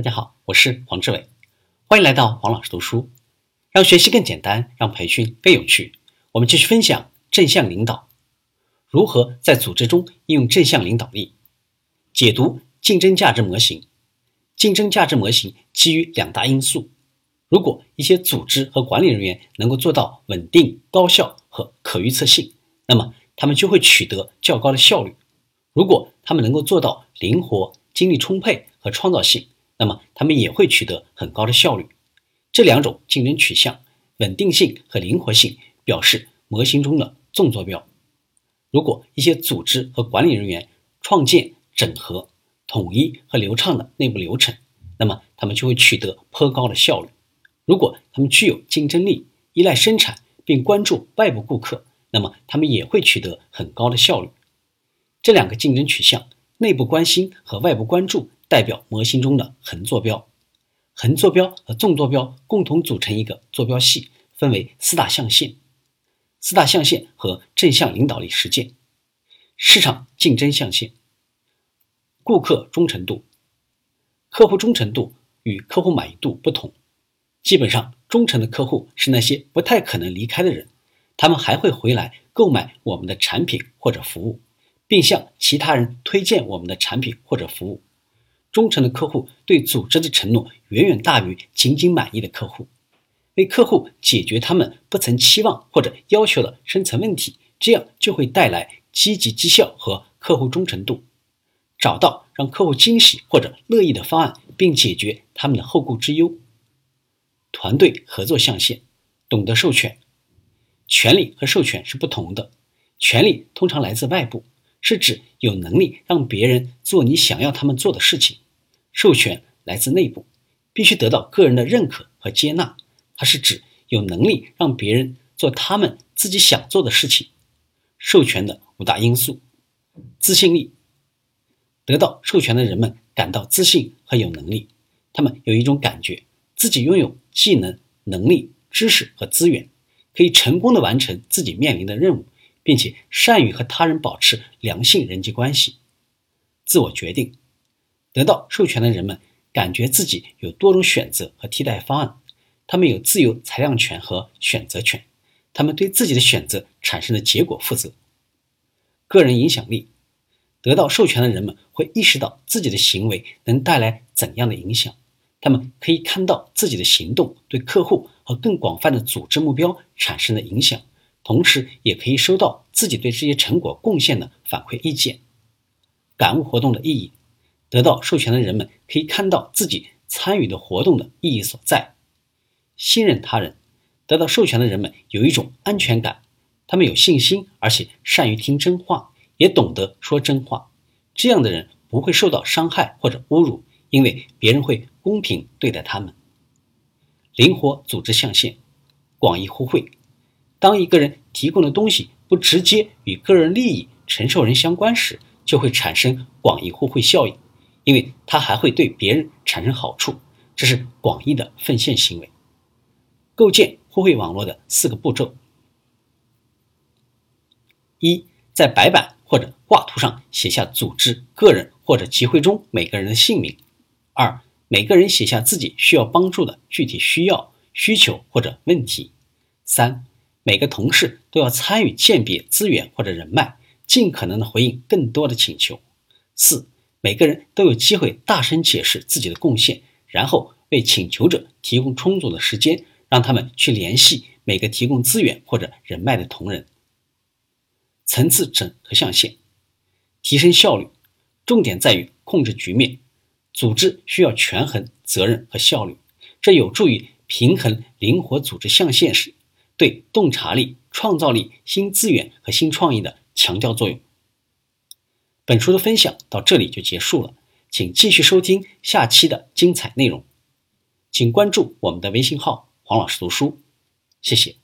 大家好，我是黄志伟，欢迎来到黄老师读书，让学习更简单，让培训更有趣。我们继续分享正向领导，如何在组织中应用正向领导力，解读竞争价值模型。竞争价值模型基于两大因素：如果一些组织和管理人员能够做到稳定、高效和可预测性，那么他们就会取得较高的效率；如果他们能够做到灵活、精力充沛和创造性，那么他们也会取得很高的效率。这两种竞争取向，稳定性和灵活性，表示模型中的纵坐标。如果一些组织和管理人员创建、整合、统一和流畅的内部流程，那么他们就会取得颇高的效率。如果他们具有竞争力、依赖生产并关注外部顾客，那么他们也会取得很高的效率。这两个竞争取向，内部关心和外部关注。代表模型中的横坐标，横坐标和纵坐标共同组成一个坐标系，分为四大象限。四大象限和正向领导力实践。市场竞争象限。顾客忠诚度，客户忠诚度与客户满意度不同。基本上，忠诚的客户是那些不太可能离开的人，他们还会回来购买我们的产品或者服务，并向其他人推荐我们的产品或者服务。忠诚的客户对组织的承诺远远大于仅仅满意的客户。为客户解决他们不曾期望或者要求的深层问题，这样就会带来积极绩效和客户忠诚度。找到让客户惊喜或者乐意的方案，并解决他们的后顾之忧。团队合作象限，懂得授权。权利和授权是不同的。权利通常来自外部。是指有能力让别人做你想要他们做的事情，授权来自内部，必须得到个人的认可和接纳。它是指有能力让别人做他们自己想做的事情。授权的五大因素：自信力，得到授权的人们感到自信和有能力，他们有一种感觉，自己拥有技能、能力、知识和资源，可以成功的完成自己面临的任务。并且善于和他人保持良性人际关系，自我决定，得到授权的人们感觉自己有多种选择和替代方案，他们有自由裁量权和选择权，他们对自己的选择产生的结果负责。个人影响力，得到授权的人们会意识到自己的行为能带来怎样的影响，他们可以看到自己的行动对客户和更广泛的组织目标产生的影响。同时，也可以收到自己对这些成果贡献的反馈意见。感悟活动的意义，得到授权的人们可以看到自己参与的活动的意义所在。信任他人，得到授权的人们有一种安全感，他们有信心，而且善于听真话，也懂得说真话。这样的人不会受到伤害或者侮辱，因为别人会公平对待他们。灵活组织象限，广义互惠。当一个人提供的东西不直接与个人利益承受人相关时，就会产生广义互惠效应，因为他还会对别人产生好处。这是广义的奉献行为。构建互惠网络的四个步骤：一，在白板或者挂图上写下组织、个人或者集会中每个人的姓名；二，每个人写下自己需要帮助的具体需要、需求或者问题；三。每个同事都要参与鉴别资源或者人脉，尽可能的回应更多的请求。四，每个人都有机会大声解释自己的贡献，然后为请求者提供充足的时间，让他们去联系每个提供资源或者人脉的同仁。层次整合象限，提升效率，重点在于控制局面。组织需要权衡责任和效率，这有助于平衡灵活组织象限时。对洞察力、创造力、新资源和新创意的强调作用。本书的分享到这里就结束了，请继续收听下期的精彩内容。请关注我们的微信号“黄老师读书”，谢谢。